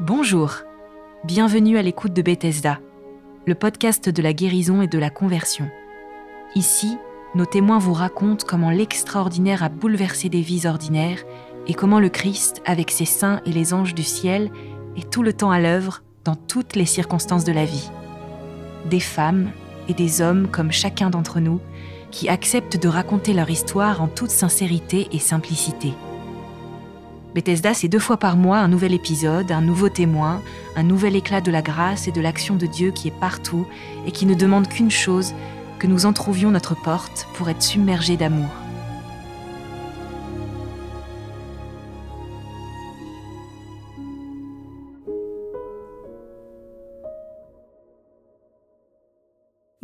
Bonjour, bienvenue à l'écoute de Bethesda, le podcast de la guérison et de la conversion. Ici, nos témoins vous racontent comment l'extraordinaire a bouleversé des vies ordinaires et comment le Christ, avec ses saints et les anges du ciel, est tout le temps à l'œuvre dans toutes les circonstances de la vie. Des femmes et des hommes comme chacun d'entre nous qui acceptent de raconter leur histoire en toute sincérité et simplicité. Bethesda, c'est deux fois par mois un nouvel épisode, un nouveau témoin, un nouvel éclat de la grâce et de l'action de Dieu qui est partout et qui ne demande qu'une chose, que nous entrouvions notre porte pour être submergés d'amour.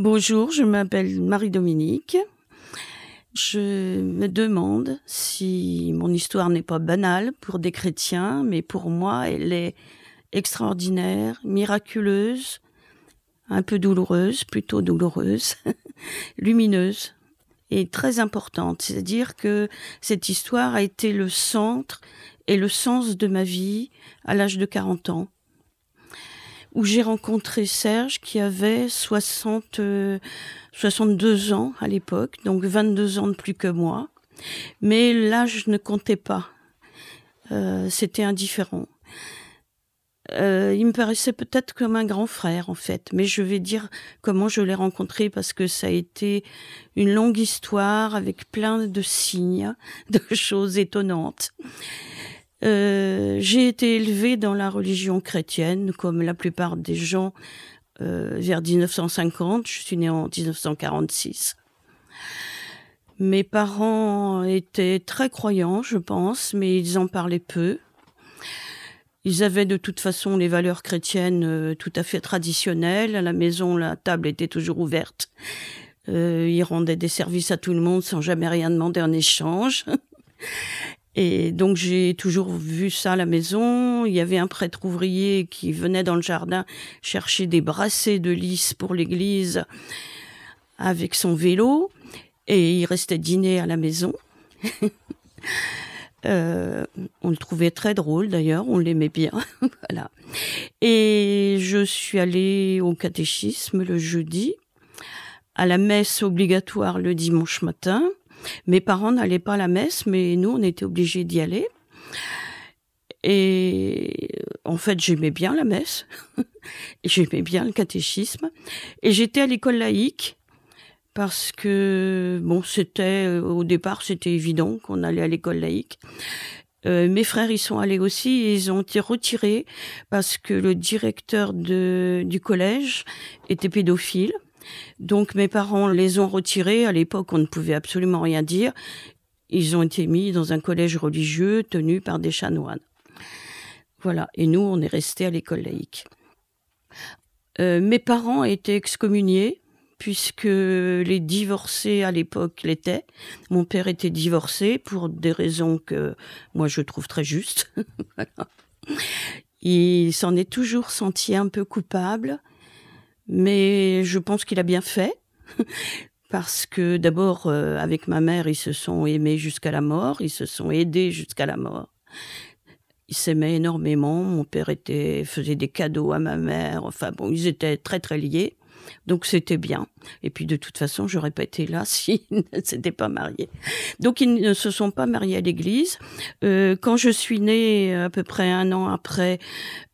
Bonjour, je m'appelle Marie-Dominique. Je me demande si mon histoire n'est pas banale pour des chrétiens, mais pour moi, elle est extraordinaire, miraculeuse, un peu douloureuse, plutôt douloureuse, lumineuse et très importante. C'est-à-dire que cette histoire a été le centre et le sens de ma vie à l'âge de 40 ans où j'ai rencontré Serge qui avait 60, 62 euh, ans à l'époque, donc 22 ans de plus que moi. Mais l'âge ne comptait pas. Euh, C'était indifférent. Euh, il me paraissait peut-être comme un grand frère en fait, mais je vais dire comment je l'ai rencontré parce que ça a été une longue histoire avec plein de signes, de choses étonnantes. Euh, j'ai été élevée dans la religion chrétienne, comme la plupart des gens euh, vers 1950. Je suis née en 1946. Mes parents étaient très croyants, je pense, mais ils en parlaient peu. Ils avaient de toute façon les valeurs chrétiennes euh, tout à fait traditionnelles. À la maison, la table était toujours ouverte. ils rendaient des services à tout le monde sans jamais rien demander en échange. Et donc j'ai toujours vu ça à la maison. Il y avait un prêtre ouvrier qui venait dans le jardin chercher des brassées de lys pour l'église avec son vélo et il restait dîner à la maison. euh, on le trouvait très drôle d'ailleurs, on l'aimait bien. voilà. Et je suis allée au catéchisme le jeudi, à la messe obligatoire le dimanche matin mes parents n'allaient pas à la messe, mais nous, on était obligés d'y aller. Et en fait, j'aimais bien la messe, j'aimais bien le catéchisme, et j'étais à l'école laïque parce que bon, c'était euh, au départ, c'était évident qu'on allait à l'école laïque. Euh, mes frères y sont allés aussi et ils ont été retirés parce que le directeur de, du collège était pédophile. Donc mes parents les ont retirés. À l'époque, on ne pouvait absolument rien dire. Ils ont été mis dans un collège religieux tenu par des chanoines. Voilà. Et nous, on est restés à l'école laïque. Euh, mes parents étaient excommuniés puisque les divorcés à l'époque l'étaient. Mon père était divorcé pour des raisons que moi je trouve très justes. Il s'en est toujours senti un peu coupable mais je pense qu'il a bien fait. Parce que d'abord, euh, avec ma mère, ils se sont aimés jusqu'à la mort, ils se sont aidés jusqu'à la mort. Ils s'aimaient énormément. Mon père était, faisait des cadeaux à ma mère. Enfin bon, ils étaient très très liés. Donc c'était bien. Et puis de toute façon, j'aurais pas été là s'ils ne s'étaient pas mariés. Donc ils ne se sont pas mariés à l'église. Euh, quand je suis née, à peu près un an après,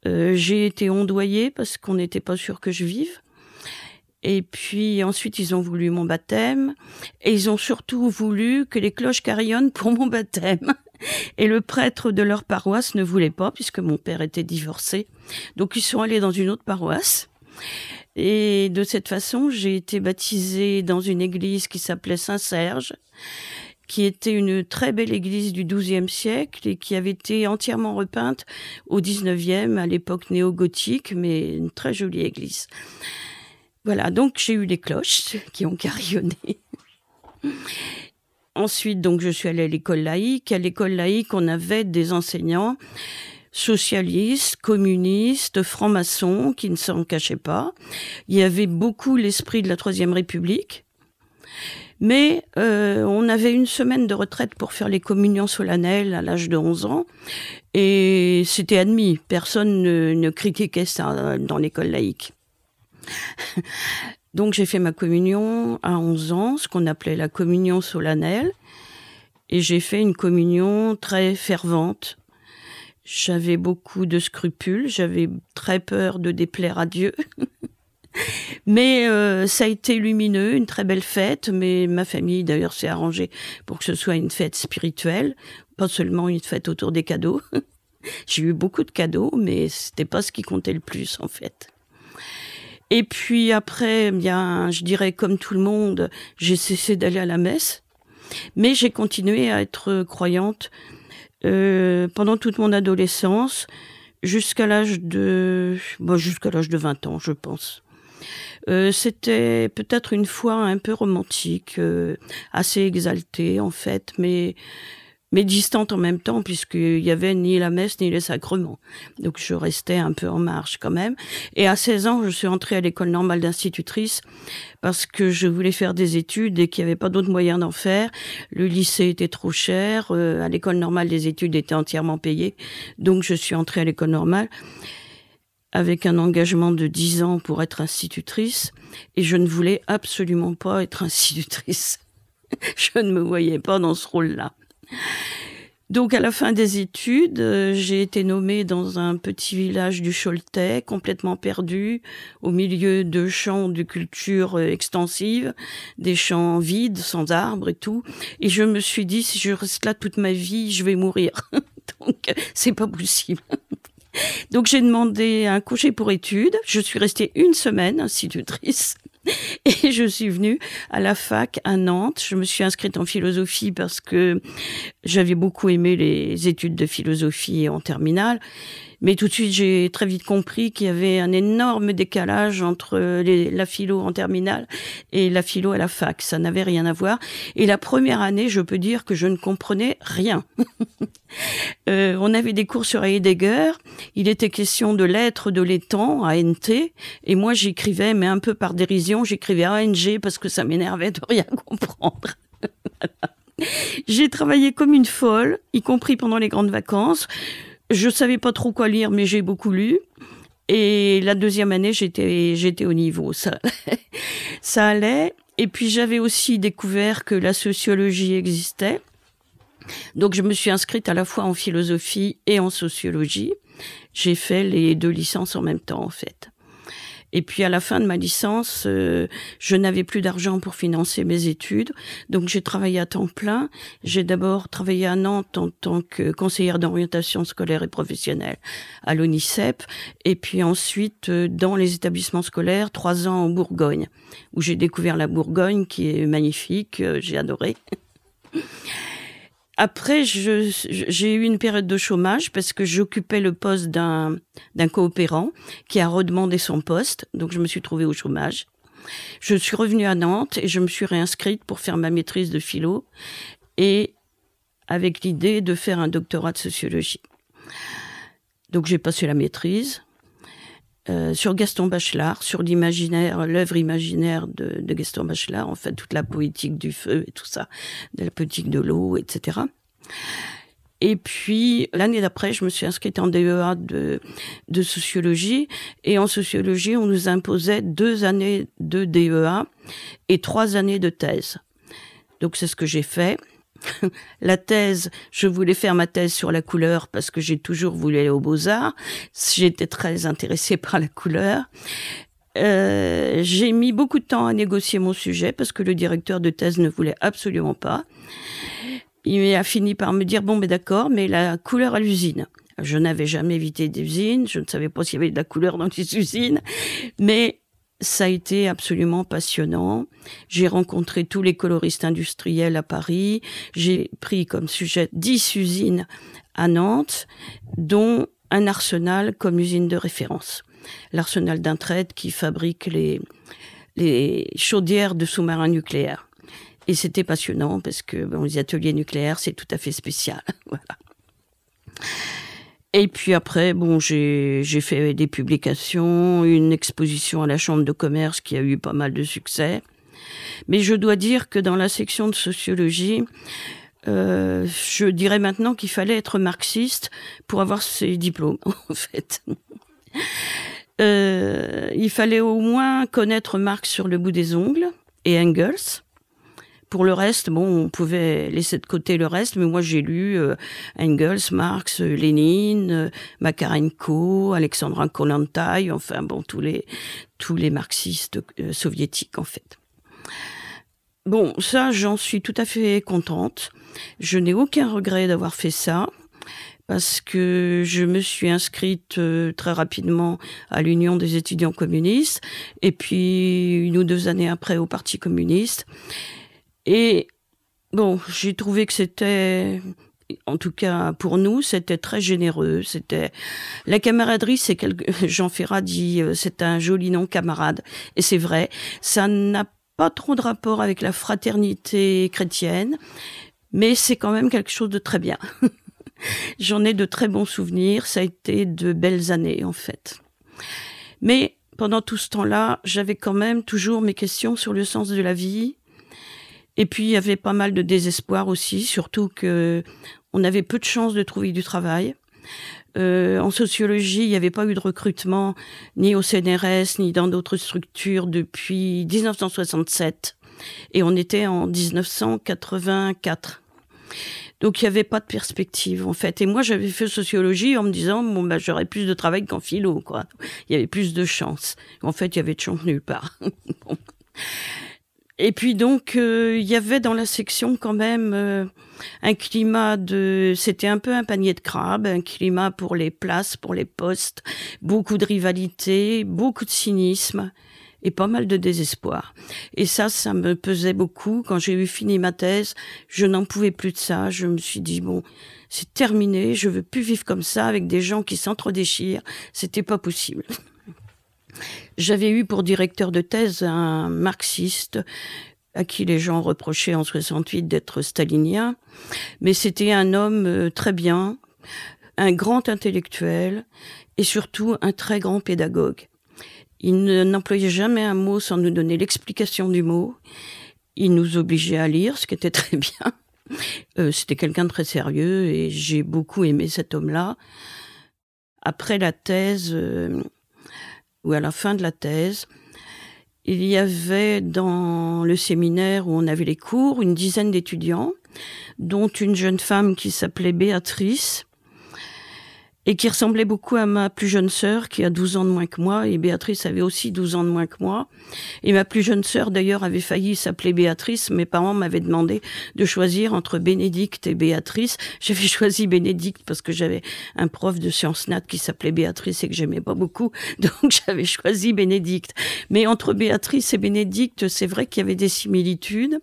euh, j'ai été ondoyée parce qu'on n'était pas sûr que je vive. Et puis ensuite, ils ont voulu mon baptême. Et ils ont surtout voulu que les cloches carillonnent pour mon baptême. Et le prêtre de leur paroisse ne voulait pas, puisque mon père était divorcé. Donc ils sont allés dans une autre paroisse. Et de cette façon, j'ai été baptisée dans une église qui s'appelait Saint-Serge, qui était une très belle église du XIIe siècle et qui avait été entièrement repeinte au XIXe, à l'époque néo-gothique, mais une très jolie église. Voilà, donc j'ai eu les cloches qui ont carillonné. Ensuite, donc, je suis allée à l'école laïque. À l'école laïque, on avait des enseignants socialistes, communistes, francs-maçons, qui ne s'en cachaient pas. Il y avait beaucoup l'esprit de la Troisième République. Mais euh, on avait une semaine de retraite pour faire les communions solennelles à l'âge de 11 ans. Et c'était admis. Personne ne, ne critiquait ça dans l'école laïque. Donc j'ai fait ma communion à 11 ans, ce qu'on appelait la communion solennelle. Et j'ai fait une communion très fervente. J'avais beaucoup de scrupules, j'avais très peur de déplaire à Dieu. mais euh, ça a été lumineux, une très belle fête, mais ma famille d'ailleurs s'est arrangée pour que ce soit une fête spirituelle, pas seulement une fête autour des cadeaux. J'ai eu beaucoup de cadeaux, mais c'était pas ce qui comptait le plus en fait. Et puis après, bien, je dirais comme tout le monde, j'ai cessé d'aller à la messe. Mais j'ai continué à être croyante euh, pendant toute mon adolescence, jusqu'à l'âge de, bon, jusqu'à l'âge de 20 ans, je pense. Euh, c'était peut-être une foi un peu romantique, euh, assez exaltée en fait, mais mais distante en même temps, puisqu'il y avait ni la messe ni les sacrements. Donc je restais un peu en marge quand même. Et à 16 ans, je suis entrée à l'école normale d'institutrice parce que je voulais faire des études et qu'il n'y avait pas d'autre moyen d'en faire. Le lycée était trop cher. Euh, à l'école normale, les études étaient entièrement payées. Donc je suis entrée à l'école normale avec un engagement de 10 ans pour être institutrice. Et je ne voulais absolument pas être institutrice. je ne me voyais pas dans ce rôle-là. Donc à la fin des études, euh, j'ai été nommée dans un petit village du Choletais, complètement perdu, au milieu de champs de culture euh, extensive, des champs vides, sans arbres et tout. Et je me suis dit, si je reste là toute ma vie, je vais mourir. Donc c'est pas possible. Donc j'ai demandé un congé pour études. Je suis restée une semaine institutrice. Et je suis venue à la fac à Nantes. Je me suis inscrite en philosophie parce que j'avais beaucoup aimé les études de philosophie en terminale. Mais tout de suite, j'ai très vite compris qu'il y avait un énorme décalage entre la philo en terminale et la philo à la fac. Ça n'avait rien à voir. Et la première année, je peux dire que je ne comprenais rien. euh, on avait des cours sur Heidegger. Il était question de l'être de l'étang, ANT. Et moi, j'écrivais, mais un peu par dérision, j'écrivais ANG parce que ça m'énervait de rien comprendre. J'ai travaillé comme une folle, y compris pendant les grandes vacances. Je savais pas trop quoi lire, mais j'ai beaucoup lu. Et la deuxième année, j'étais, j'étais au niveau. Ça, ça allait. Et puis j'avais aussi découvert que la sociologie existait. Donc je me suis inscrite à la fois en philosophie et en sociologie. J'ai fait les deux licences en même temps, en fait. Et puis à la fin de ma licence, euh, je n'avais plus d'argent pour financer mes études, donc j'ai travaillé à temps plein. J'ai d'abord travaillé à Nantes en tant que conseillère d'orientation scolaire et professionnelle à l'ONICEP, et puis ensuite euh, dans les établissements scolaires, trois ans en Bourgogne, où j'ai découvert la Bourgogne qui est magnifique, euh, j'ai adoré. Après, j'ai eu une période de chômage parce que j'occupais le poste d'un coopérant qui a redemandé son poste, donc je me suis trouvée au chômage. Je suis revenue à Nantes et je me suis réinscrite pour faire ma maîtrise de philo et avec l'idée de faire un doctorat de sociologie. Donc j'ai passé la maîtrise euh, sur Gaston Bachelard, sur l'imaginaire, l'œuvre imaginaire de, de, Gaston Bachelard, en fait, toute la poétique du feu et tout ça, de la poétique de l'eau, etc. Et puis, l'année d'après, je me suis inscrite en DEA de, de sociologie. Et en sociologie, on nous imposait deux années de DEA et trois années de thèse. Donc, c'est ce que j'ai fait. la thèse, je voulais faire ma thèse sur la couleur parce que j'ai toujours voulu aller aux beaux-arts. J'étais très intéressée par la couleur. Euh, j'ai mis beaucoup de temps à négocier mon sujet parce que le directeur de thèse ne voulait absolument pas. Il a fini par me dire, bon, mais d'accord, mais la couleur à l'usine. Je n'avais jamais évité d'usine, je ne savais pas s'il y avait de la couleur dans les usines, mais ça a été absolument passionnant. J'ai rencontré tous les coloristes industriels à Paris. J'ai pris comme sujet dix usines à Nantes, dont un arsenal comme usine de référence. L'arsenal d'un trade qui fabrique les, les chaudières de sous-marins nucléaires. Et c'était passionnant parce que bon, les ateliers nucléaires, c'est tout à fait spécial. voilà. Et puis après, bon, j'ai fait des publications, une exposition à la Chambre de commerce qui a eu pas mal de succès. Mais je dois dire que dans la section de sociologie, euh, je dirais maintenant qu'il fallait être marxiste pour avoir ses diplômes, en fait. Euh, il fallait au moins connaître Marx sur le bout des ongles et Engels. Pour le reste, bon, on pouvait laisser de côté le reste, mais moi j'ai lu euh, Engels, Marx, Lénine, euh, Makarenko, Alexandra Kollontai, enfin bon, tous les tous les marxistes euh, soviétiques en fait. Bon, ça, j'en suis tout à fait contente. Je n'ai aucun regret d'avoir fait ça parce que je me suis inscrite très rapidement à l'Union des étudiants communistes et puis une ou deux années après au Parti communiste. Et bon, j'ai trouvé que c'était en tout cas pour nous, c'était très généreux. C'était la camaraderie, c'est quelque... Jean Ferrat dit euh, c'est un joli nom camarade, et c'est vrai. Ça n'a pas trop de rapport avec la fraternité chrétienne, mais c'est quand même quelque chose de très bien. J'en ai de très bons souvenirs. Ça a été de belles années en fait. Mais pendant tout ce temps-là, j'avais quand même toujours mes questions sur le sens de la vie, et puis il y avait pas mal de désespoir aussi, surtout que on avait peu de chances de trouver du travail. Euh, en sociologie, il n'y avait pas eu de recrutement ni au CNRS ni dans d'autres structures depuis 1967 et on était en 1984. Donc il n'y avait pas de perspective en fait. Et moi j'avais fait sociologie en me disant bon bah j'aurais plus de travail qu'en philo quoi. Il y avait plus de chances. En fait il y avait de chance nulle part. Et puis donc, euh, il y avait dans la section quand même euh, un climat de... C'était un peu un panier de crabes, un climat pour les places, pour les postes, beaucoup de rivalité, beaucoup de cynisme et pas mal de désespoir. Et ça, ça me pesait beaucoup. Quand j'ai eu fini ma thèse, je n'en pouvais plus de ça. Je me suis dit, bon, c'est terminé, je veux plus vivre comme ça avec des gens qui s'entre-déchirent. C'était pas possible. J'avais eu pour directeur de thèse un marxiste à qui les gens reprochaient en 68 d'être stalinien, mais c'était un homme euh, très bien, un grand intellectuel et surtout un très grand pédagogue. Il n'employait jamais un mot sans nous donner l'explication du mot. Il nous obligeait à lire, ce qui était très bien. Euh, c'était quelqu'un de très sérieux et j'ai beaucoup aimé cet homme-là. Après la thèse, euh, ou à la fin de la thèse, il y avait dans le séminaire où on avait les cours une dizaine d'étudiants, dont une jeune femme qui s'appelait Béatrice, et qui ressemblait beaucoup à ma plus jeune sœur qui a 12 ans de moins que moi et Béatrice avait aussi 12 ans de moins que moi. Et ma plus jeune sœur d'ailleurs avait failli s'appeler Béatrice. Mes parents m'avaient demandé de choisir entre Bénédicte et Béatrice. J'avais choisi Bénédicte parce que j'avais un prof de sciences nat qui s'appelait Béatrice et que j'aimais pas beaucoup. Donc j'avais choisi Bénédicte. Mais entre Béatrice et Bénédicte c'est vrai qu'il y avait des similitudes.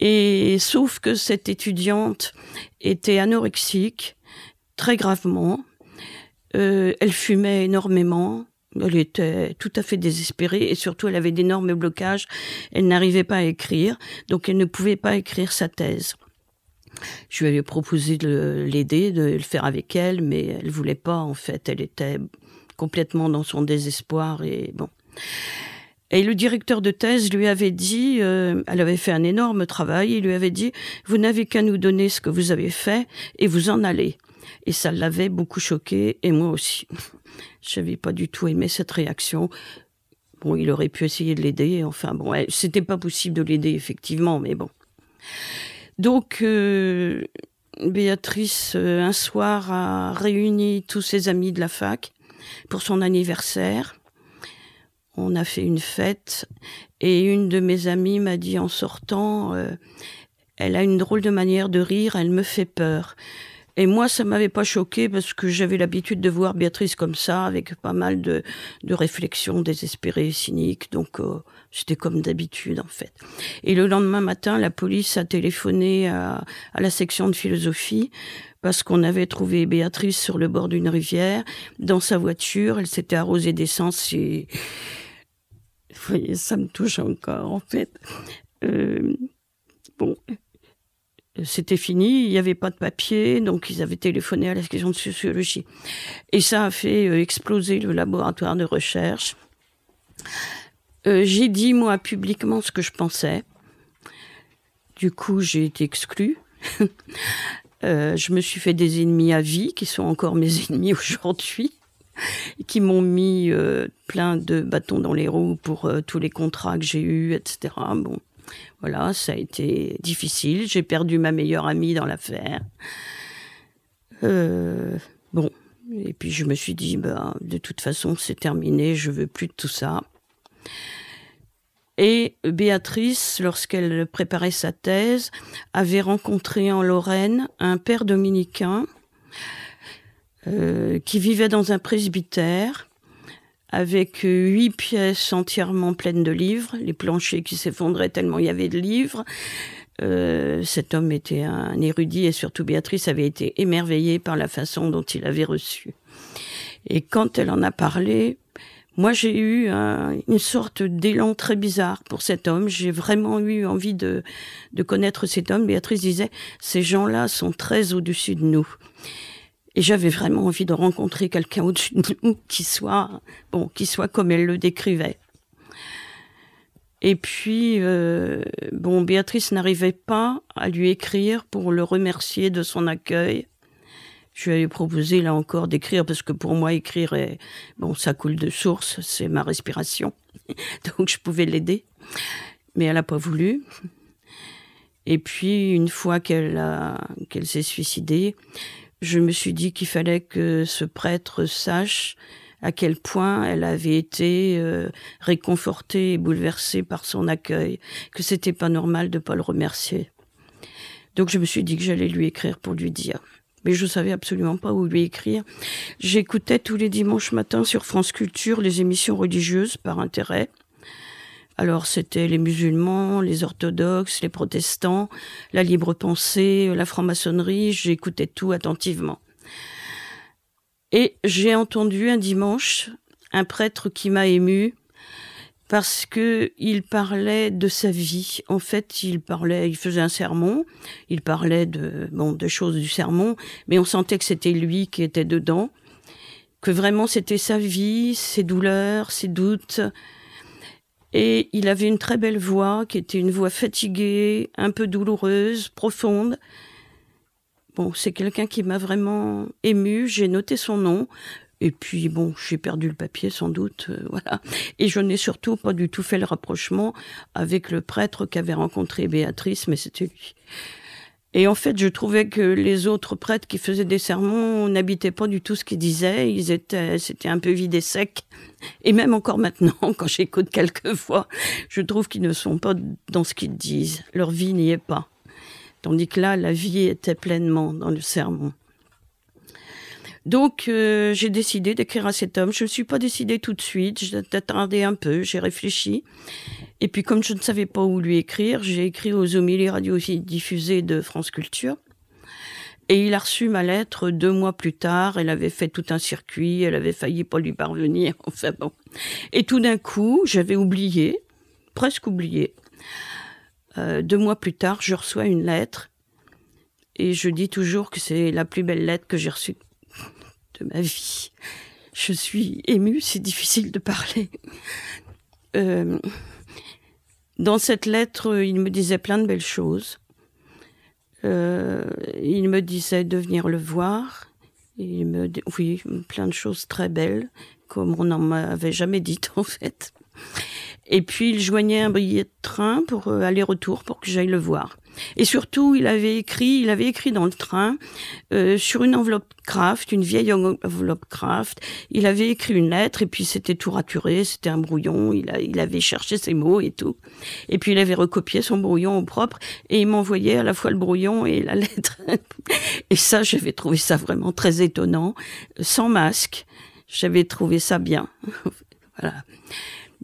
Et sauf que cette étudiante était anorexique très gravement. Euh, elle fumait énormément. Elle était tout à fait désespérée et surtout elle avait d'énormes blocages. Elle n'arrivait pas à écrire, donc elle ne pouvait pas écrire sa thèse. Je lui avais proposé de l'aider, de le faire avec elle, mais elle voulait pas en fait. Elle était complètement dans son désespoir et bon. Et le directeur de thèse lui avait dit, euh, elle avait fait un énorme travail, il lui avait dit, vous n'avez qu'à nous donner ce que vous avez fait et vous en allez. Et ça l'avait beaucoup choqué, et moi aussi. Je n'avais pas du tout aimé cette réaction. Bon, il aurait pu essayer de l'aider, enfin bon, c'était pas possible de l'aider, effectivement, mais bon. Donc, euh, Béatrice, euh, un soir, a réuni tous ses amis de la fac pour son anniversaire. On a fait une fête et une de mes amies m'a dit en sortant, euh, elle a une drôle de manière de rire, elle me fait peur. Et moi, ça m'avait pas choqué parce que j'avais l'habitude de voir Béatrice comme ça, avec pas mal de, de réflexions désespérées, cyniques. Donc, euh, c'était comme d'habitude, en fait. Et le lendemain matin, la police a téléphoné à, à la section de philosophie parce qu'on avait trouvé Béatrice sur le bord d'une rivière, dans sa voiture. Elle s'était arrosée d'essence et... Vous voyez, ça me touche encore, en fait. Euh, bon, c'était fini, il n'y avait pas de papier, donc ils avaient téléphoné à la section de sociologie. Et ça a fait euh, exploser le laboratoire de recherche. Euh, j'ai dit, moi, publiquement ce que je pensais. Du coup, j'ai été exclue. Euh, je me suis fait des ennemis à vie, qui sont encore mes ennemis aujourd'hui, qui m'ont mis plein de bâtons dans les roues pour tous les contrats que j'ai eus, etc. Bon, voilà, ça a été difficile. J'ai perdu ma meilleure amie dans l'affaire. bon, et puis je me suis dit, bah, de toute façon, c'est terminé, je veux plus de tout ça. Et Béatrice, lorsqu'elle préparait sa thèse, avait rencontré en Lorraine un père dominicain euh, qui vivait dans un presbytère avec huit pièces entièrement pleines de livres, les planchers qui s'effondraient tellement il y avait de livres. Euh, cet homme était un érudit et surtout Béatrice avait été émerveillée par la façon dont il avait reçu. Et quand elle en a parlé, moi, j'ai eu une sorte d'élan très bizarre pour cet homme. J'ai vraiment eu envie de, de connaître cet homme. Béatrice disait, ces gens-là sont très au-dessus de nous. Et j'avais vraiment envie de rencontrer quelqu'un au-dessus de nous qui soit, bon, qui soit comme elle le décrivait. Et puis, euh, bon, Béatrice n'arrivait pas à lui écrire pour le remercier de son accueil. Je lui avais proposé là encore d'écrire parce que pour moi écrire bon ça coule de source, c'est ma respiration, donc je pouvais l'aider, mais elle n'a pas voulu. Et puis une fois qu'elle qu'elle s'est suicidée, je me suis dit qu'il fallait que ce prêtre sache à quel point elle avait été euh, réconfortée et bouleversée par son accueil, que c'était pas normal de pas le remercier. Donc je me suis dit que j'allais lui écrire pour lui dire mais je savais absolument pas où lui écrire. J'écoutais tous les dimanches matins sur France Culture les émissions religieuses par intérêt. Alors c'était les musulmans, les orthodoxes, les protestants, la libre pensée, la franc-maçonnerie, j'écoutais tout attentivement. Et j'ai entendu un dimanche un prêtre qui m'a ému, parce que il parlait de sa vie. En fait, il parlait, il faisait un sermon, il parlait de bon de choses du sermon, mais on sentait que c'était lui qui était dedans, que vraiment c'était sa vie, ses douleurs, ses doutes. Et il avait une très belle voix, qui était une voix fatiguée, un peu douloureuse, profonde. Bon, c'est quelqu'un qui m'a vraiment ému. J'ai noté son nom. Et puis bon, j'ai perdu le papier sans doute, euh, voilà. Et je n'ai surtout pas du tout fait le rapprochement avec le prêtre qu'avait rencontré Béatrice, mais c'était lui. Et en fait, je trouvais que les autres prêtres qui faisaient des sermons n'habitaient pas du tout ce qu'ils disaient. Ils étaient, c'était un peu vide et sec. Et même encore maintenant, quand j'écoute quelques fois, je trouve qu'ils ne sont pas dans ce qu'ils disent. Leur vie n'y est pas. Tandis que là, la vie était pleinement dans le sermon. Donc euh, j'ai décidé d'écrire à cet homme. Je ne suis pas décidée tout de suite, j'ai attendé un peu, j'ai réfléchi. Et puis comme je ne savais pas où lui écrire, j'ai écrit aux homélies radio diffusées de France Culture. Et il a reçu ma lettre deux mois plus tard. Elle avait fait tout un circuit, elle avait failli pas lui parvenir. Enfin bon. Et tout d'un coup, j'avais oublié, presque oublié. Euh, deux mois plus tard, je reçois une lettre et je dis toujours que c'est la plus belle lettre que j'ai reçue de ma vie. Je suis émue, c'est difficile de parler. Euh, dans cette lettre, il me disait plein de belles choses. Euh, il me disait de venir le voir. Il me, oui, plein de choses très belles, comme on n'en m'avait jamais dit en fait. Et puis il joignait un billet de train pour euh, aller-retour pour que j'aille le voir. Et surtout, il avait écrit, il avait écrit dans le train euh, sur une enveloppe craft, une vieille enveloppe craft. Il avait écrit une lettre et puis c'était tout raturé, c'était un brouillon. Il, il avait cherché ses mots et tout. Et puis il avait recopié son brouillon au propre et il m'envoyait à la fois le brouillon et la lettre. et ça, j'avais trouvé ça vraiment très étonnant, sans masque. J'avais trouvé ça bien. voilà.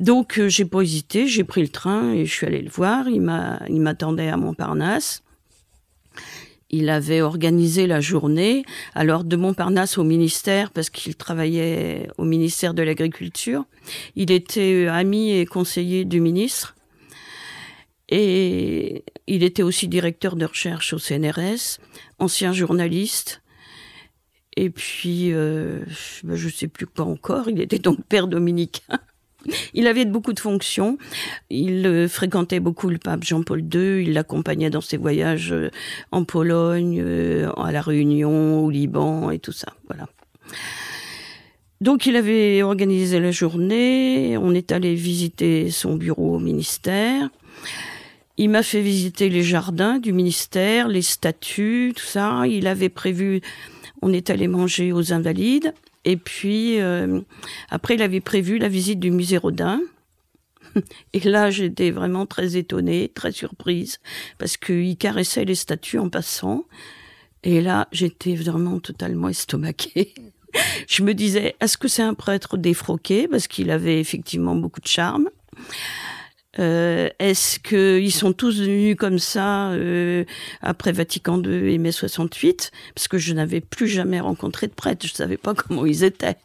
Donc euh, j'ai pas hésité, j'ai pris le train et je suis allée le voir. Il m'a, il m'attendait à Montparnasse. Il avait organisé la journée, alors de Montparnasse au ministère, parce qu'il travaillait au ministère de l'Agriculture. Il était euh, ami et conseiller du ministre. Et il était aussi directeur de recherche au CNRS, ancien journaliste. Et puis, euh, je ne sais plus quoi encore, il était donc père dominicain. Il avait beaucoup de fonctions. Il euh, fréquentait beaucoup le pape Jean-Paul II. Il l'accompagnait dans ses voyages euh, en Pologne, euh, à la Réunion, au Liban et tout ça. Voilà. Donc il avait organisé la journée. On est allé visiter son bureau au ministère. Il m'a fait visiter les jardins du ministère, les statues, tout ça. Il avait prévu, on est allé manger aux Invalides. Et puis, euh, après, il avait prévu la visite du musée Rodin. Et là, j'étais vraiment très étonnée, très surprise, parce qu'il caressait les statues en passant. Et là, j'étais vraiment totalement estomaquée. Je me disais, est-ce que c'est un prêtre défroqué? Parce qu'il avait effectivement beaucoup de charme. Euh, Est-ce qu'ils sont tous venus comme ça euh, après Vatican II et mai 68 Parce que je n'avais plus jamais rencontré de prêtre, je ne savais pas comment ils étaient.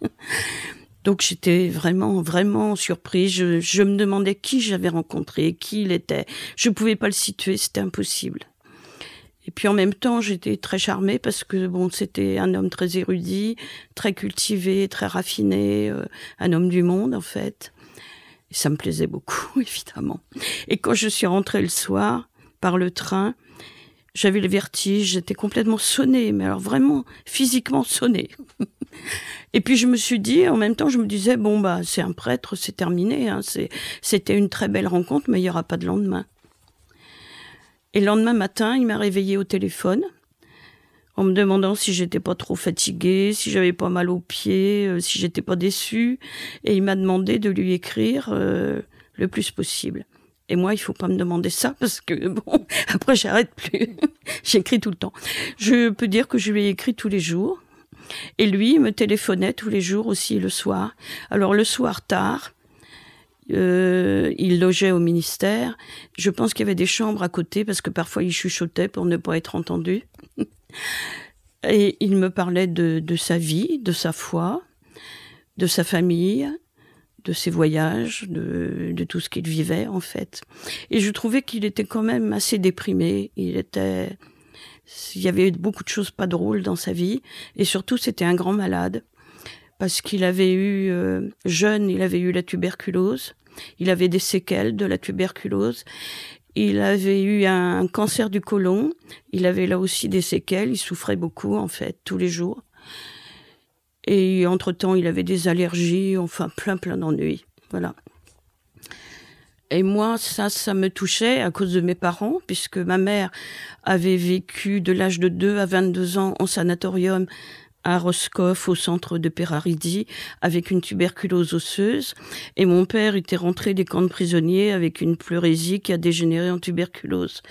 Donc j'étais vraiment, vraiment surprise. Je, je me demandais qui j'avais rencontré, qui il était. Je ne pouvais pas le situer, c'était impossible. Et puis en même temps, j'étais très charmée parce que bon, c'était un homme très érudit, très cultivé, très raffiné, euh, un homme du monde en fait. Ça me plaisait beaucoup, évidemment. Et quand je suis rentrée le soir par le train, j'avais le vertige, j'étais complètement sonnée, mais alors vraiment physiquement sonnée. Et puis je me suis dit, en même temps, je me disais, bon, bah, c'est un prêtre, c'est terminé, hein, c'était une très belle rencontre, mais il n'y aura pas de lendemain. Et le lendemain matin, il m'a réveillée au téléphone en me demandant si j'étais pas trop fatiguée, si j'avais pas mal aux pieds, euh, si j'étais pas déçue. Et il m'a demandé de lui écrire euh, le plus possible. Et moi, il faut pas me demander ça parce que bon, après j'arrête plus. J'écris tout le temps. Je peux dire que je lui ai écrit tous les jours. Et lui, il me téléphonait tous les jours aussi le soir. Alors le soir tard, euh, il logeait au ministère. Je pense qu'il y avait des chambres à côté parce que parfois il chuchotait pour ne pas être entendu. Et il me parlait de, sa vie, de sa foi, de sa famille, de ses voyages, de, tout ce qu'il vivait en fait. Et je trouvais qu'il était quand même assez déprimé. Il était, il y avait beaucoup de choses pas drôles dans sa vie, et surtout c'était un grand malade parce qu'il avait eu euh, jeune, il avait eu la tuberculose, il avait des séquelles de la tuberculose il avait eu un cancer du côlon. Il avait là aussi des séquelles. Il souffrait beaucoup, en fait, tous les jours. Et entre-temps, il avait des allergies, enfin, plein, plein d'ennuis. Voilà. Et moi, ça, ça me touchait à cause de mes parents, puisque ma mère avait vécu de l'âge de 2 à 22 ans en sanatorium à Roscoff, au centre de Peraridi, avec une tuberculose osseuse. Et mon père était rentré des camps de prisonniers avec une pleurésie qui a dégénéré en tuberculose.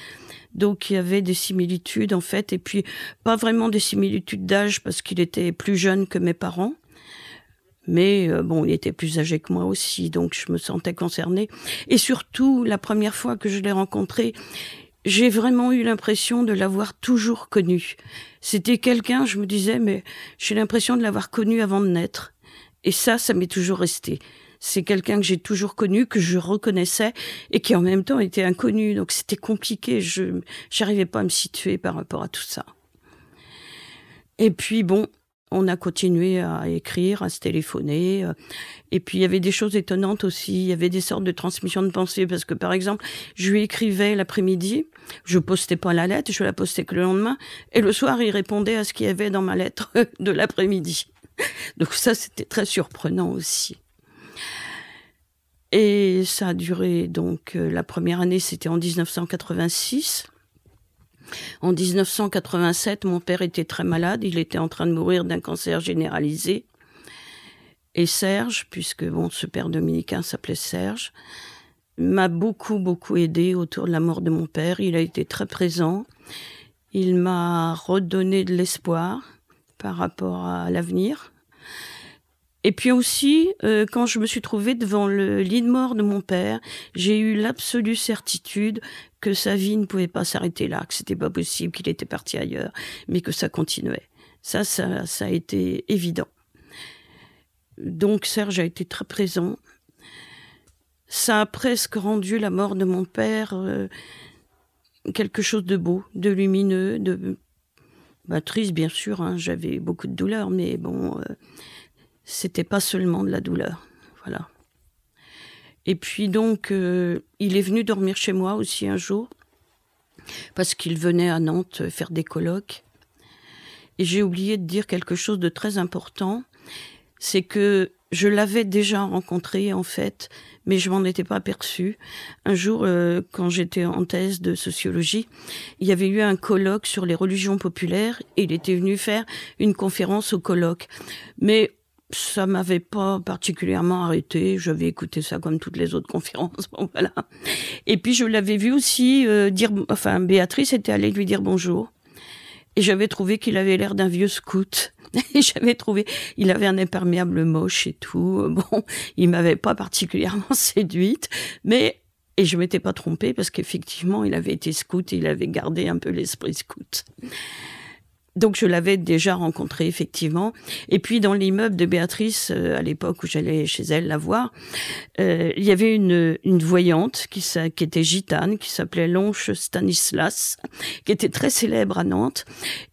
Donc il y avait des similitudes en fait, et puis pas vraiment des similitudes d'âge parce qu'il était plus jeune que mes parents. Mais euh, bon, il était plus âgé que moi aussi, donc je me sentais concernée. Et surtout, la première fois que je l'ai rencontré, j'ai vraiment eu l'impression de l'avoir toujours connu. C'était quelqu'un, je me disais, mais j'ai l'impression de l'avoir connu avant de naître. Et ça, ça m'est toujours resté. C'est quelqu'un que j'ai toujours connu, que je reconnaissais et qui en même temps était inconnu. Donc c'était compliqué. Je n'arrivais pas à me situer par rapport à tout ça. Et puis bon, on a continué à écrire, à se téléphoner. Euh, et puis il y avait des choses étonnantes aussi. Il y avait des sortes de transmissions de pensée parce que par exemple, je lui écrivais l'après-midi, je postais pas la lettre, je la postais que le lendemain, et le soir il répondait à ce qu'il y avait dans ma lettre de l'après-midi. Donc ça c'était très surprenant aussi. Et ça a duré donc euh, la première année, c'était en 1986. En 1987, mon père était très malade, il était en train de mourir d'un cancer généralisé. Et Serge, puisque bon, ce père dominicain s'appelait Serge, m'a beaucoup, beaucoup aidé autour de la mort de mon père. Il a été très présent. Il m'a redonné de l'espoir par rapport à l'avenir. Et puis aussi, euh, quand je me suis trouvée devant le lit de mort de mon père, j'ai eu l'absolue certitude que sa vie ne pouvait pas s'arrêter là, que c'était pas possible, qu'il était parti ailleurs, mais que ça continuait. Ça, ça, ça a été évident. Donc Serge a été très présent. Ça a presque rendu la mort de mon père euh, quelque chose de beau, de lumineux, de bah, triste bien sûr. Hein, J'avais beaucoup de douleur, mais bon. Euh, c'était pas seulement de la douleur. Voilà. Et puis donc, euh, il est venu dormir chez moi aussi un jour, parce qu'il venait à Nantes faire des colloques. Et j'ai oublié de dire quelque chose de très important, c'est que je l'avais déjà rencontré en fait, mais je m'en étais pas aperçu. Un jour, euh, quand j'étais en thèse de sociologie, il y avait eu un colloque sur les religions populaires et il était venu faire une conférence au colloque. Mais ça m'avait pas particulièrement arrêté. J'avais écouté ça comme toutes les autres conférences. Et puis je l'avais vu aussi euh, dire, enfin Béatrice était allée lui dire bonjour. Et j'avais trouvé qu'il avait l'air d'un vieux scout. Et j'avais trouvé, il avait un imperméable moche et tout. Bon, il m'avait pas particulièrement séduite, mais et je m'étais pas trompée parce qu'effectivement, il avait été scout et il avait gardé un peu l'esprit scout. Donc je l'avais déjà rencontré effectivement. Et puis dans l'immeuble de Béatrice, euh, à l'époque où j'allais chez elle la voir, euh, il y avait une, une voyante qui, qui était gitane, qui s'appelait Lonche Stanislas, qui était très célèbre à Nantes.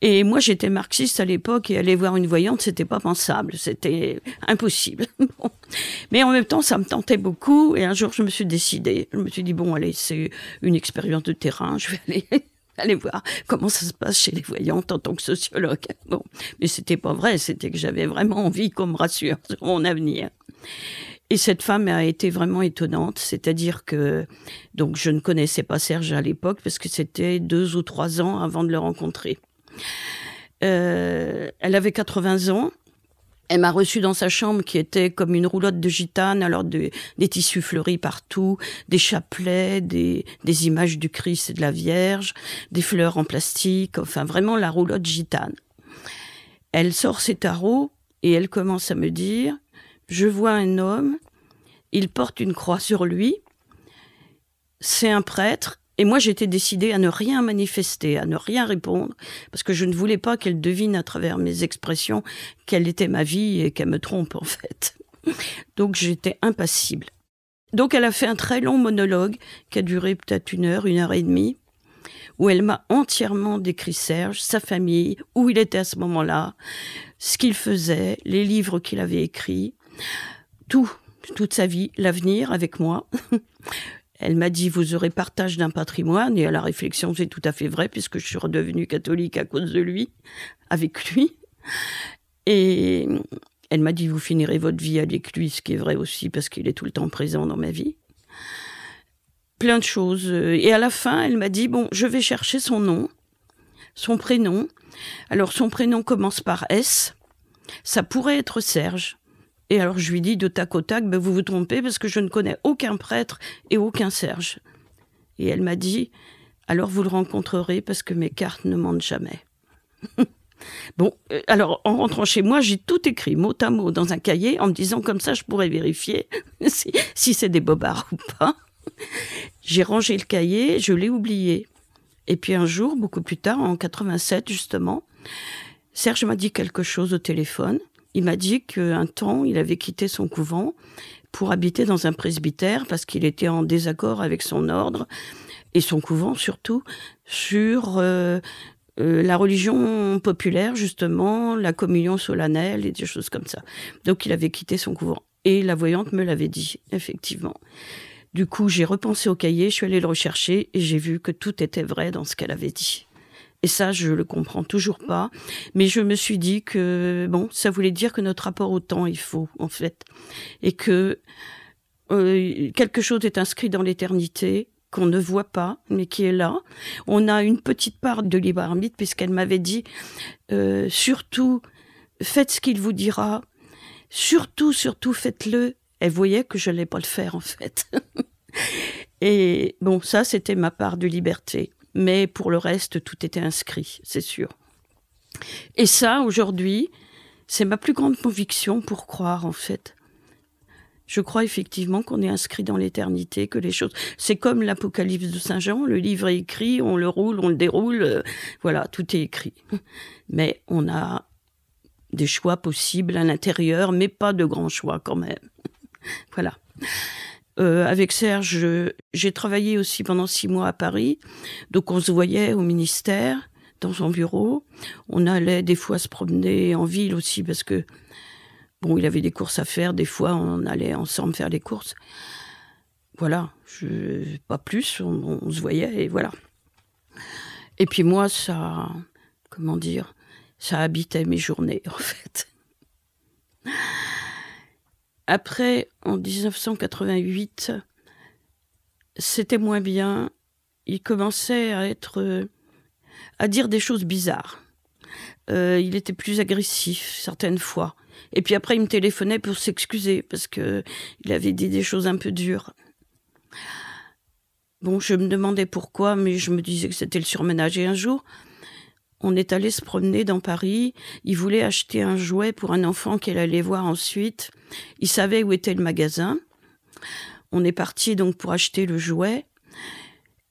Et moi j'étais marxiste à l'époque et aller voir une voyante, c'était pas pensable, c'était impossible. Mais en même temps, ça me tentait beaucoup. Et un jour, je me suis décidée. Je me suis dit bon, allez, c'est une expérience de terrain. Je vais aller aller voir comment ça se passe chez les voyantes en tant que sociologue. Bon, mais c'était pas vrai, c'était que j'avais vraiment envie qu'on me rassure sur mon avenir. Et cette femme a été vraiment étonnante, c'est-à-dire que donc je ne connaissais pas Serge à l'époque parce que c'était deux ou trois ans avant de le rencontrer. Euh, elle avait 80 ans elle m'a reçu dans sa chambre qui était comme une roulotte de gitane, alors des tissus fleuris partout, des chapelets, des, des images du Christ et de la Vierge, des fleurs en plastique, enfin vraiment la roulotte gitane. Elle sort ses tarots et elle commence à me dire, je vois un homme, il porte une croix sur lui, c'est un prêtre, et moi, j'étais décidée à ne rien manifester, à ne rien répondre, parce que je ne voulais pas qu'elle devine à travers mes expressions quelle était ma vie et qu'elle me trompe, en fait. Donc, j'étais impassible. Donc, elle a fait un très long monologue qui a duré peut-être une heure, une heure et demie, où elle m'a entièrement décrit Serge, sa famille, où il était à ce moment-là, ce qu'il faisait, les livres qu'il avait écrits, tout, toute sa vie, l'avenir avec moi. Elle m'a dit, vous aurez partage d'un patrimoine, et à la réflexion, c'est tout à fait vrai, puisque je suis redevenue catholique à cause de lui, avec lui. Et elle m'a dit, vous finirez votre vie avec lui, ce qui est vrai aussi, parce qu'il est tout le temps présent dans ma vie. Plein de choses. Et à la fin, elle m'a dit, bon, je vais chercher son nom, son prénom. Alors, son prénom commence par S. Ça pourrait être Serge. Et alors je lui dis de tac au tac, ben, vous vous trompez parce que je ne connais aucun prêtre et aucun Serge. Et elle m'a dit, alors vous le rencontrerez parce que mes cartes ne mentent jamais. bon, euh, alors en rentrant chez moi, j'ai tout écrit mot à mot dans un cahier en me disant comme ça je pourrais vérifier si, si c'est des bobards ou pas. J'ai rangé le cahier, je l'ai oublié. Et puis un jour, beaucoup plus tard, en 87 justement, Serge m'a dit quelque chose au téléphone il m'a dit qu'un temps, il avait quitté son couvent pour habiter dans un presbytère parce qu'il était en désaccord avec son ordre et son couvent surtout sur euh, euh, la religion populaire justement, la communion solennelle et des choses comme ça. Donc il avait quitté son couvent et la voyante me l'avait dit effectivement. Du coup, j'ai repensé au cahier, je suis allée le rechercher et j'ai vu que tout était vrai dans ce qu'elle avait dit. Et ça, je le comprends toujours pas. Mais je me suis dit que, bon, ça voulait dire que notre rapport au temps est faux, en fait. Et que euh, quelque chose est inscrit dans l'éternité, qu'on ne voit pas, mais qui est là. On a une petite part de libre puisqu'elle m'avait dit, euh, surtout, faites ce qu'il vous dira. Surtout, surtout, faites-le. Elle voyait que je n'allais pas le faire, en fait. Et bon, ça, c'était ma part de liberté mais pour le reste, tout était inscrit, c'est sûr. Et ça, aujourd'hui, c'est ma plus grande conviction pour croire, en fait. Je crois effectivement qu'on est inscrit dans l'éternité, que les choses. C'est comme l'Apocalypse de Saint Jean, le livre est écrit, on le roule, on le déroule, euh, voilà, tout est écrit. Mais on a des choix possibles à l'intérieur, mais pas de grands choix quand même. voilà. Euh, avec Serge, j'ai travaillé aussi pendant six mois à Paris. Donc on se voyait au ministère, dans son bureau. On allait des fois se promener en ville aussi parce que, bon, il avait des courses à faire. Des fois, on allait ensemble faire les courses. voilà, je, pas plus, on, se voyait et voilà. Et puis moi, ça, comment dire, ça habitait mes journées en fait. Après, en 1988, c'était moins bien. Il commençait à être, à dire des choses bizarres. Euh, il était plus agressif certaines fois. Et puis après, il me téléphonait pour s'excuser parce que il avait dit des choses un peu dures. Bon, je me demandais pourquoi, mais je me disais que c'était le surménage. Et un jour, on est allé se promener dans Paris. Il voulait acheter un jouet pour un enfant qu'elle allait voir ensuite. Il savait où était le magasin. On est parti donc pour acheter le jouet.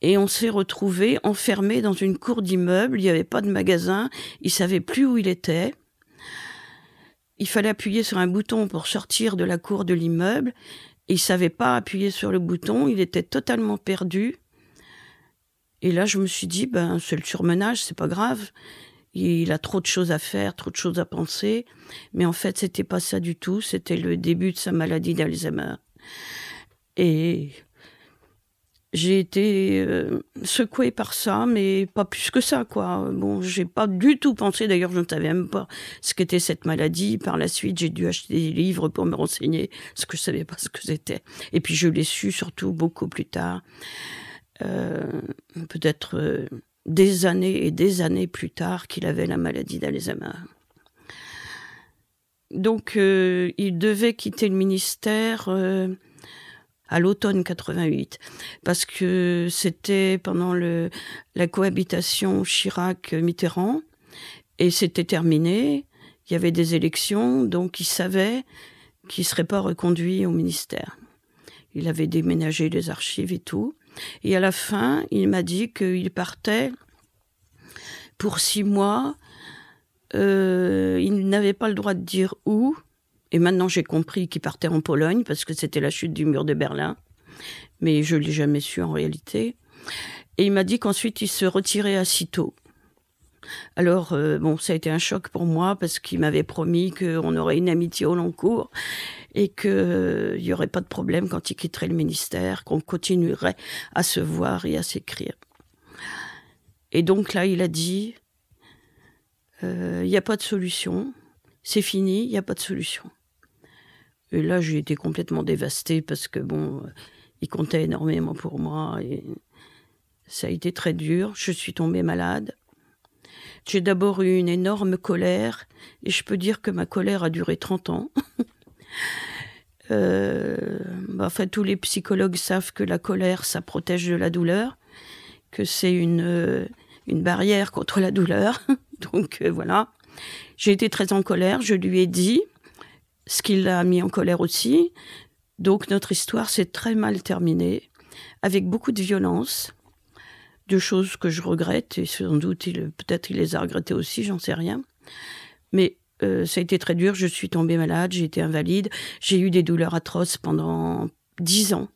Et on s'est retrouvé enfermé dans une cour d'immeuble. Il n'y avait pas de magasin. Il savait plus où il était. Il fallait appuyer sur un bouton pour sortir de la cour de l'immeuble. Il savait pas appuyer sur le bouton. Il était totalement perdu. Et là, je me suis dit, ben, c'est le surmenage, c'est pas grave. Il a trop de choses à faire, trop de choses à penser. Mais en fait, c'était pas ça du tout. C'était le début de sa maladie d'Alzheimer. Et j'ai été euh, secouée par ça, mais pas plus que ça, quoi. Bon, j'ai pas du tout pensé, d'ailleurs, je ne savais même pas ce qu'était cette maladie. Par la suite, j'ai dû acheter des livres pour me renseigner, parce que je savais pas ce que c'était. Et puis, je l'ai su surtout beaucoup plus tard, peut-être euh, des années et des années plus tard, qu'il avait la maladie d'Alzheimer. Donc, il devait quitter le ministère à l'automne 88, parce que c'était pendant le, la cohabitation Chirac-Mitterrand, et c'était terminé, il y avait des élections, donc il savait qu'il serait pas reconduit au ministère. Il avait déménagé les archives et tout. Et à la fin, il m'a dit qu'il partait pour six mois. Euh, il n'avait pas le droit de dire où, et maintenant, j'ai compris qu'il partait en Pologne parce que c'était la chute du mur de Berlin. Mais je l'ai jamais su en réalité. Et il m'a dit qu'ensuite, il se retirait à. Alors, euh, bon, ça a été un choc pour moi parce qu'il m'avait promis qu'on aurait une amitié au long cours et qu'il euh, n'y aurait pas de problème quand il quitterait le ministère, qu'on continuerait à se voir et à s'écrire. Et donc là, il a dit, euh, il n'y a pas de solution, c'est fini, il n'y a pas de solution. Et là, j'ai été complètement dévastée parce que, bon, il comptait énormément pour moi et ça a été très dur. Je suis tombée malade. J'ai d'abord eu une énorme colère et je peux dire que ma colère a duré 30 ans. euh, bah, enfin, tous les psychologues savent que la colère, ça protège de la douleur, que c'est une, euh, une barrière contre la douleur. Donc euh, voilà. J'ai été très en colère, je lui ai dit, ce qui l'a mis en colère aussi. Donc notre histoire s'est très mal terminée, avec beaucoup de violence, de choses que je regrette, et sans doute peut-être il les a regrettées aussi, j'en sais rien. Mais euh, ça a été très dur, je suis tombée malade, j'ai été invalide, j'ai eu des douleurs atroces pendant dix ans.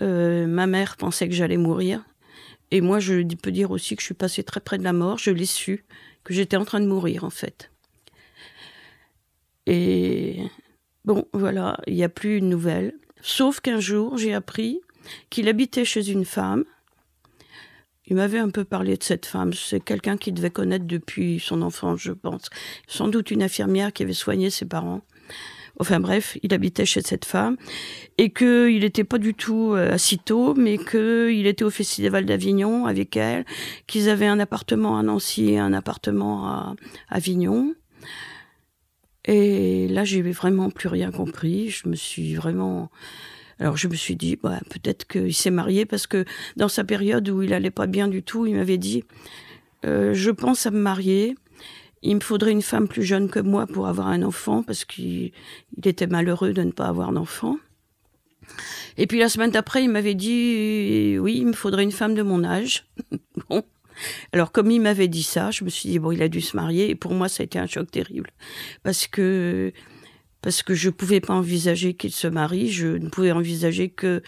Euh, ma mère pensait que j'allais mourir. Et moi, je peux dire aussi que je suis passée très près de la mort. Je l'ai su, que j'étais en train de mourir, en fait. Et bon, voilà, il n'y a plus une nouvelle. Sauf qu'un jour, j'ai appris qu'il habitait chez une femme. Il m'avait un peu parlé de cette femme. C'est quelqu'un qu'il devait connaître depuis son enfance, je pense. Sans doute une infirmière qui avait soigné ses parents. Enfin bref, il habitait chez cette femme et qu'il n'était pas du tout euh, à Citeaux, mais qu'il était au Festival d'Avignon avec elle, qu'ils avaient un appartement à Nancy et un appartement à Avignon. Et là, j'ai vraiment plus rien compris. Je me suis vraiment. Alors, je me suis dit, bah, peut-être qu'il s'est marié parce que dans sa période où il allait pas bien du tout, il m'avait dit, euh, je pense à me marier. Il me faudrait une femme plus jeune que moi pour avoir un enfant parce qu'il était malheureux de ne pas avoir d'enfant. Et puis la semaine d'après, il m'avait dit, oui, il me faudrait une femme de mon âge. bon, alors, comme il m'avait dit ça, je me suis dit, bon, il a dû se marier. Et pour moi, ça a été un choc terrible. Parce que, parce que je ne pouvais pas envisager qu'il se marie. Je ne pouvais envisager que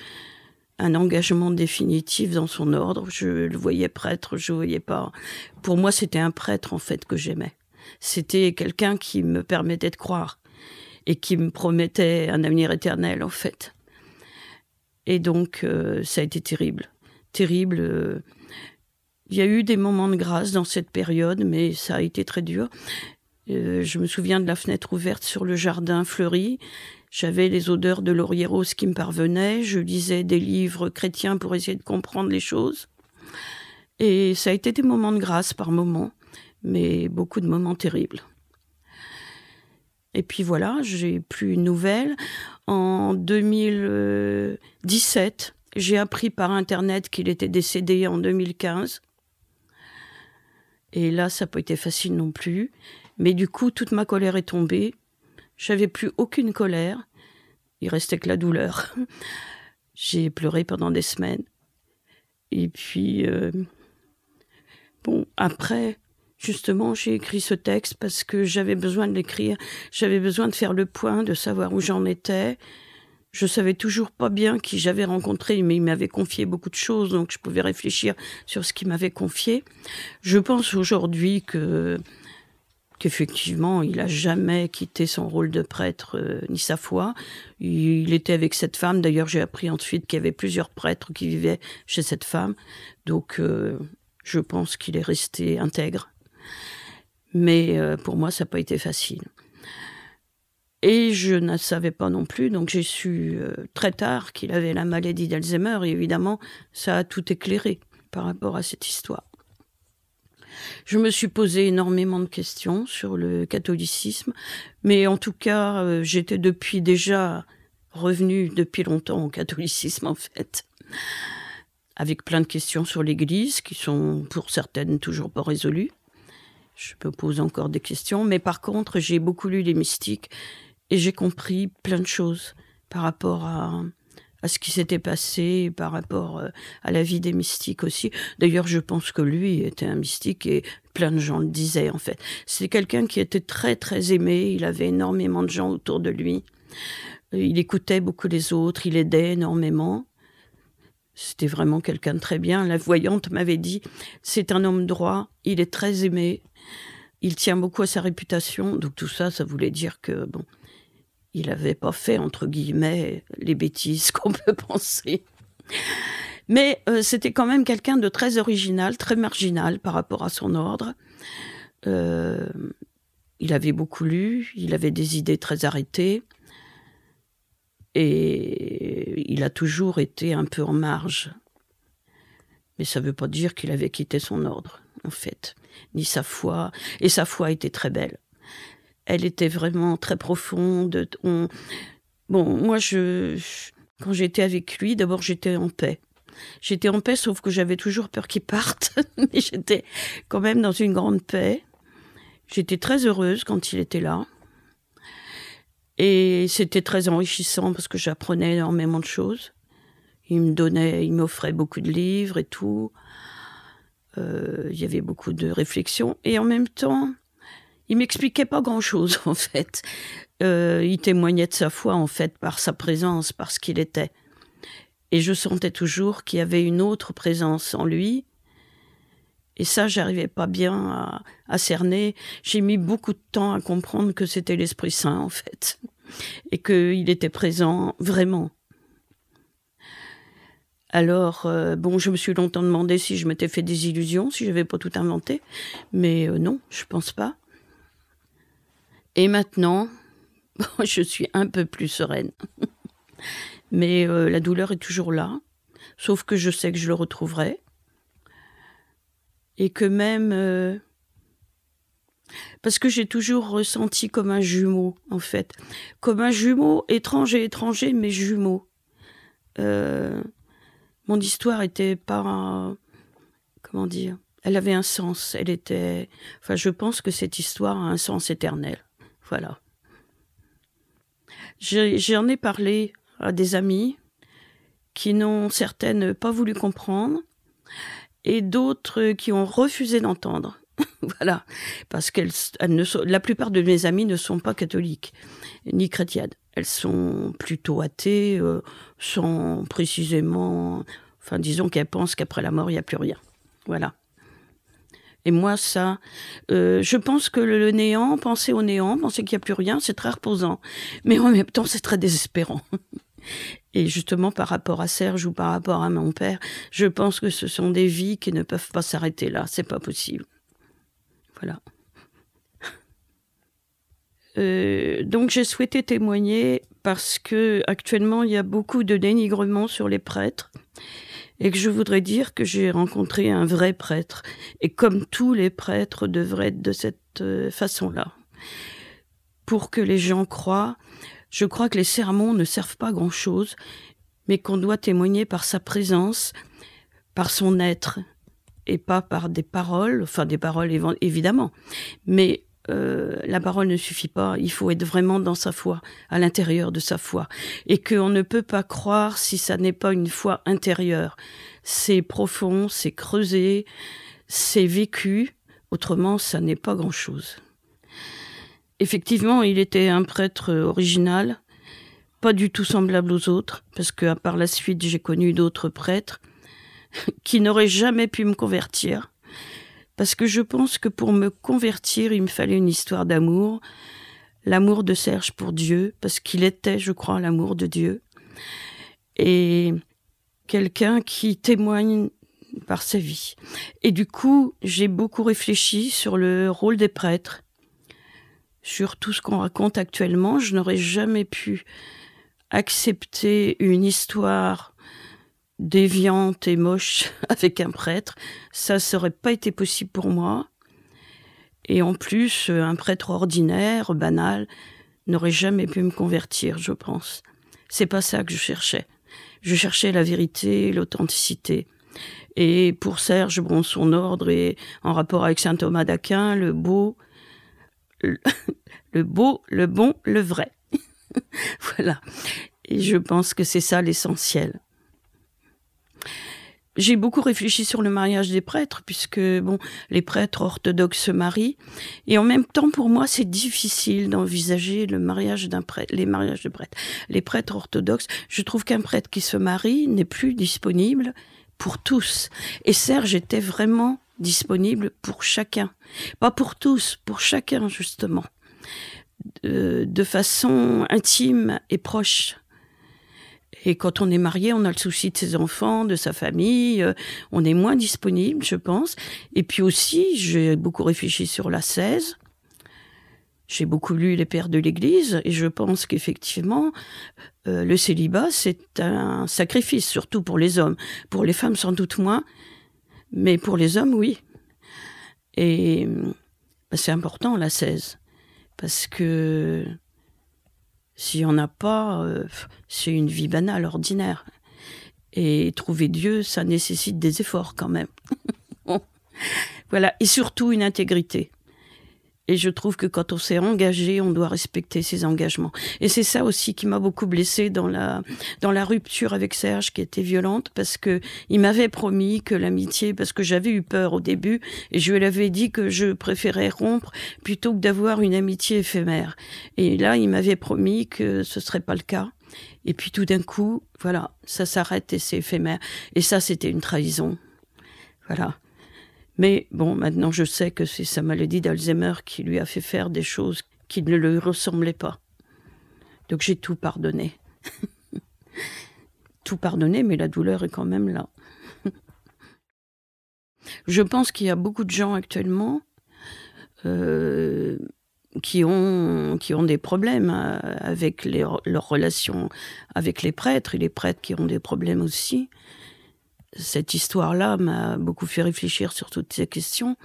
un engagement définitif dans son ordre. Je le voyais prêtre, je voyais pas. Pour moi, c'était un prêtre, en fait, que j'aimais. C'était quelqu'un qui me permettait de croire et qui me promettait un avenir éternel, en fait. Et donc, ça a été terrible. Terrible. Il y a eu des moments de grâce dans cette période, mais ça a été très dur. Je me souviens de la fenêtre ouverte sur le jardin fleuri. J'avais les odeurs de laurier rose qui me parvenaient. Je lisais des livres chrétiens pour essayer de comprendre les choses. Et ça a été des moments de grâce par moments, mais beaucoup de moments terribles. Et puis voilà, j'ai plus une nouvelle. En 2017, j'ai appris par Internet qu'il était décédé en 2015. Et là, ça n'a pas été facile non plus. Mais du coup, toute ma colère est tombée. J'avais plus aucune colère. Il restait que la douleur. J'ai pleuré pendant des semaines. Et puis, euh, bon, après, justement, j'ai écrit ce texte parce que j'avais besoin de l'écrire. J'avais besoin de faire le point, de savoir où j'en étais. Je savais toujours pas bien qui j'avais rencontré, mais il m'avait confié beaucoup de choses, donc je pouvais réfléchir sur ce qu'il m'avait confié. Je pense aujourd'hui que qu'effectivement, il a jamais quitté son rôle de prêtre euh, ni sa foi. Il, était avec cette femme. D'ailleurs, j'ai appris ensuite qu'il y avait plusieurs prêtres qui vivaient chez cette femme. Donc, euh, je pense qu'il est resté intègre. Mais euh, pour moi, ça n'a pas été facile. Et je ne savais pas non plus, donc j'ai su très tard qu'il avait la maladie d'Alzheimer, et évidemment, ça a tout éclairé par rapport à cette histoire. Je me suis posé énormément de questions sur le catholicisme, mais en tout cas, euh, j'étais depuis déjà revenu depuis longtemps au catholicisme, en fait avec plein de questions sur l'Église qui sont pour certaines toujours pas résolues. Je me pose encore des questions, mais par contre, j'ai beaucoup lu les mystiques et j'ai compris plein de choses par rapport à, à ce qui s'était passé, par rapport euh, à la vie des mystiques aussi. D'ailleurs, je pense que lui était un mystique et plein de gens le disaient en fait. C'est quelqu'un qui était très très aimé, il avait énormément de gens autour de lui. Il écoutait beaucoup les autres, il aidait énormément. C'était vraiment quelqu'un de très bien. La voyante m'avait dit, c'est un homme droit, il est très aimé, il tient beaucoup à sa réputation. Donc tout ça, ça voulait dire que, bon, il n'avait pas fait, entre guillemets, les bêtises qu'on peut penser. Mais euh, c'était quand même quelqu'un de très original, très marginal par rapport à son ordre. Euh, il avait beaucoup lu, il avait des idées très arrêtées. Et il a toujours été un peu en marge. Mais ça ne veut pas dire qu'il avait quitté son ordre, en fait, ni sa foi. Et sa foi était très belle. Elle était vraiment très profonde. Bon, moi, je, quand j'étais avec lui, d'abord, j'étais en paix. J'étais en paix, sauf que j'avais toujours peur qu'il parte. Mais j'étais quand même dans une grande paix. J'étais très heureuse quand il était là. Et c'était très enrichissant parce que j'apprenais énormément de choses. Il me donnait, il m'offrait beaucoup de livres et tout. Euh, il y avait beaucoup de réflexions. Et en même temps, il m'expliquait pas grand-chose, en fait. Euh, il témoignait de sa foi, en fait, par sa présence, par ce qu'il était. Et je sentais toujours qu'il y avait une autre présence en lui. Et ça, j'arrivais pas bien à, cerner. J'ai mis beaucoup de temps à comprendre que c'était l'Esprit Saint, en fait. Et qu'il était présent vraiment. Alors, euh, bon, je me suis longtemps demandé si je m'étais fait des illusions, si je n'avais pas tout inventé. Mais euh, non, je pense pas. Et maintenant, je suis un peu plus sereine. Mais euh, la douleur est toujours là. Sauf que je sais que je le retrouverai. Et que même parce que j'ai toujours ressenti comme un jumeau, en fait. Comme un jumeau, étranger, étranger, mais jumeau. Euh, mon histoire était pas. Comment dire Elle avait un sens. Elle était. Enfin, je pense que cette histoire a un sens éternel. Voilà. J'en ai parlé à des amis qui n'ont certaines pas voulu comprendre et d'autres qui ont refusé d'entendre. voilà, parce qu'elles ne sont, la plupart de mes amies ne sont pas catholiques ni chrétiennes. Elles sont plutôt athées, euh, sans précisément, enfin disons qu'elles pensent qu'après la mort il n'y a plus rien. Voilà. Et moi, ça, euh, je pense que le, néant, penser au néant, penser qu'il n'y a plus rien, c'est très reposant. Mais en même temps, c'est très désespérant. Et justement, par rapport à Serge ou par rapport à mon père, je pense que ce sont des vies qui ne peuvent pas s'arrêter là. C'est pas possible. Voilà. Euh, donc j'ai souhaité témoigner parce que actuellement il y a beaucoup de dénigrement sur les prêtres et que je voudrais dire que j'ai rencontré un vrai prêtre et comme tous les prêtres devraient être de cette euh, façon-là. Pour que les gens croient, je crois que les sermons ne servent pas grand-chose, mais qu'on doit témoigner par sa présence, par son être, et pas par des paroles, enfin des paroles évidemment, mais euh, la parole ne suffit pas, il faut être vraiment dans sa foi, à l'intérieur de sa foi, et qu'on ne peut pas croire si ça n'est pas une foi intérieure. C'est profond, c'est creusé, c'est vécu, autrement ça n'est pas grand-chose. Effectivement, il était un prêtre original, pas du tout semblable aux autres, parce que par la suite j'ai connu d'autres prêtres qui n'auraient jamais pu me convertir parce que je pense que pour me convertir, il me fallait une histoire d'amour, l'amour de Serge pour Dieu, parce qu'il était, je crois, l'amour de Dieu, et quelqu'un qui témoigne par sa vie. Et du coup, j'ai beaucoup réfléchi sur le rôle des prêtres, sur tout ce qu'on raconte actuellement. Je n'aurais jamais pu accepter une histoire déviante et moche avec un prêtre. Ça, ça aurait pas été possible pour moi. Et en plus, euh, un prêtre ordinaire, banal, n'aurait jamais pu me convertir, je pense. C'est pas ça que je cherchais. Je cherchais la vérité, l'authenticité. Et pour Serge, bon, son ordre est en rapport avec saint Thomas d'Aquin, le beau, le beau, le bon, le vrai. voilà. Et je pense que c'est ça l'essentiel j'ai beaucoup réfléchi sur le mariage des prêtres, puisque bon, les prêtres orthodoxes se marient, et en même temps, pour moi, c'est difficile d'envisager le mariage d'un prêtre, les mariages de prêtres. Les prêtres orthodoxes, je trouve qu'un prêtre qui se marie n'est plus disponible pour tous. Et Serge était vraiment disponible pour chacun, pas pour tous, pour chacun justement, de, de façon intime et proche. Et quand on est marié, on a le souci de ses enfants, de sa famille. Euh, on est moins disponible, je pense. Et puis aussi, j'ai beaucoup réfléchi sur la 16. J'ai beaucoup lu les pères de l'Église et je pense qu'effectivement, euh, le célibat, c'est un sacrifice, surtout pour les hommes. Pour les femmes, sans doute moins, mais pour les hommes, oui. Et bah, c'est important, la 16, parce que s'il n'y en a pas, euh, c'est une vie banale, ordinaire. Et trouver Dieu, ça nécessite des efforts quand même. voilà, et surtout une intégrité. Et je trouve que quand on s'est engagé, on doit respecter ses engagements. Et c'est ça aussi qui m'a beaucoup blessée dans la dans la rupture avec Serge, qui était violente, parce que il m'avait promis que l'amitié, parce que j'avais eu peur au début, et je lui avais dit que je préférais rompre plutôt que d'avoir une amitié éphémère. Et là, il m'avait promis que ce serait pas le cas. Et puis tout d'un coup, voilà, ça s'arrête et c'est éphémère. Et ça, c'était une trahison. Voilà. Mais bon, maintenant je sais que c'est sa maladie d'Alzheimer qui lui a fait faire des choses qui ne lui ressemblaient pas. Donc j'ai tout pardonné. tout pardonné, mais la douleur est quand même là. je pense qu'il y a beaucoup de gens actuellement euh, qui, ont, qui ont des problèmes euh, avec leurs relations avec les prêtres, et les prêtres qui ont des problèmes aussi cette histoire-là m'a beaucoup fait réfléchir sur toutes ces questions.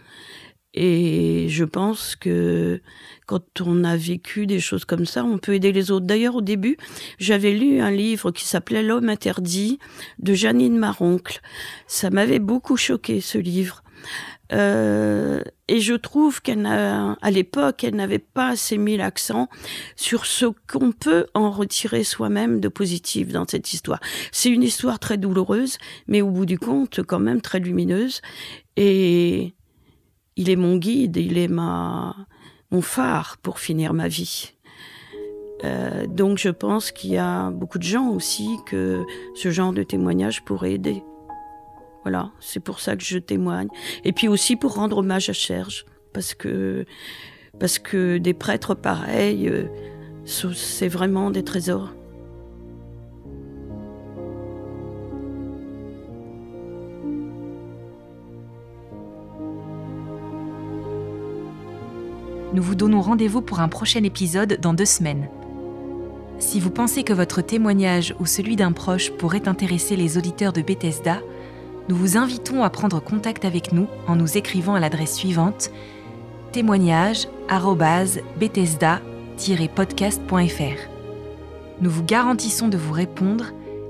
Et je pense que quand on a vécu des choses comme ça, on peut aider les autres. D'ailleurs, au début, j'avais lu un livre qui s'appelait L'homme interdit de Janine Maroncle. Ça m'avait beaucoup choqué, ce livre. Euh, et je trouve qu'elle à l'époque, elle n'avait pas assez mis l'accent sur ce qu'on peut en retirer soi-même de positif dans cette histoire. C'est une histoire très douloureuse, mais au bout du compte, quand même très lumineuse. Et il est mon guide, il est ma, mon phare pour finir ma vie. Euh, donc je pense qu'il y a beaucoup de gens aussi que ce genre de témoignage pourrait aider. Voilà, c'est pour ça que je témoigne. Et puis aussi pour rendre hommage à Serge, parce que, parce que des prêtres pareils, euh, c'est vraiment des trésors. Nous vous donnons rendez-vous pour un prochain épisode dans deux semaines. Si vous pensez que votre témoignage ou celui d'un proche pourrait intéresser les auditeurs de Bethesda, nous vous invitons à prendre contact avec nous en nous écrivant à l'adresse suivante témoignage@bethesda-podcast.fr. Nous vous garantissons de vous répondre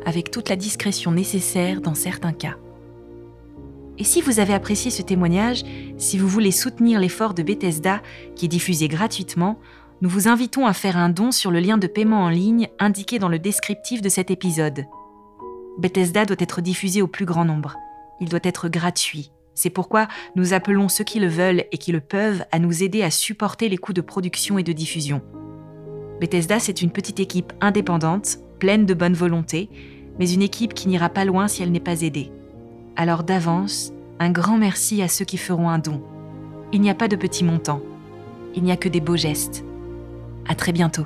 avec toute la discrétion nécessaire dans certains cas. Et si vous avez apprécié ce témoignage, si vous voulez soutenir l'effort de Bethesda qui est diffusé gratuitement, nous vous invitons à faire un don sur le lien de paiement en ligne indiqué dans le descriptif de cet épisode. Bethesda doit être diffusé au plus grand nombre. Il doit être gratuit. C'est pourquoi nous appelons ceux qui le veulent et qui le peuvent à nous aider à supporter les coûts de production et de diffusion. Bethesda, c'est une petite équipe indépendante, pleine de bonne volonté, mais une équipe qui n'ira pas loin si elle n'est pas aidée. Alors d'avance, un grand merci à ceux qui feront un don. Il n'y a pas de petits montants. Il n'y a que des beaux gestes. À très bientôt.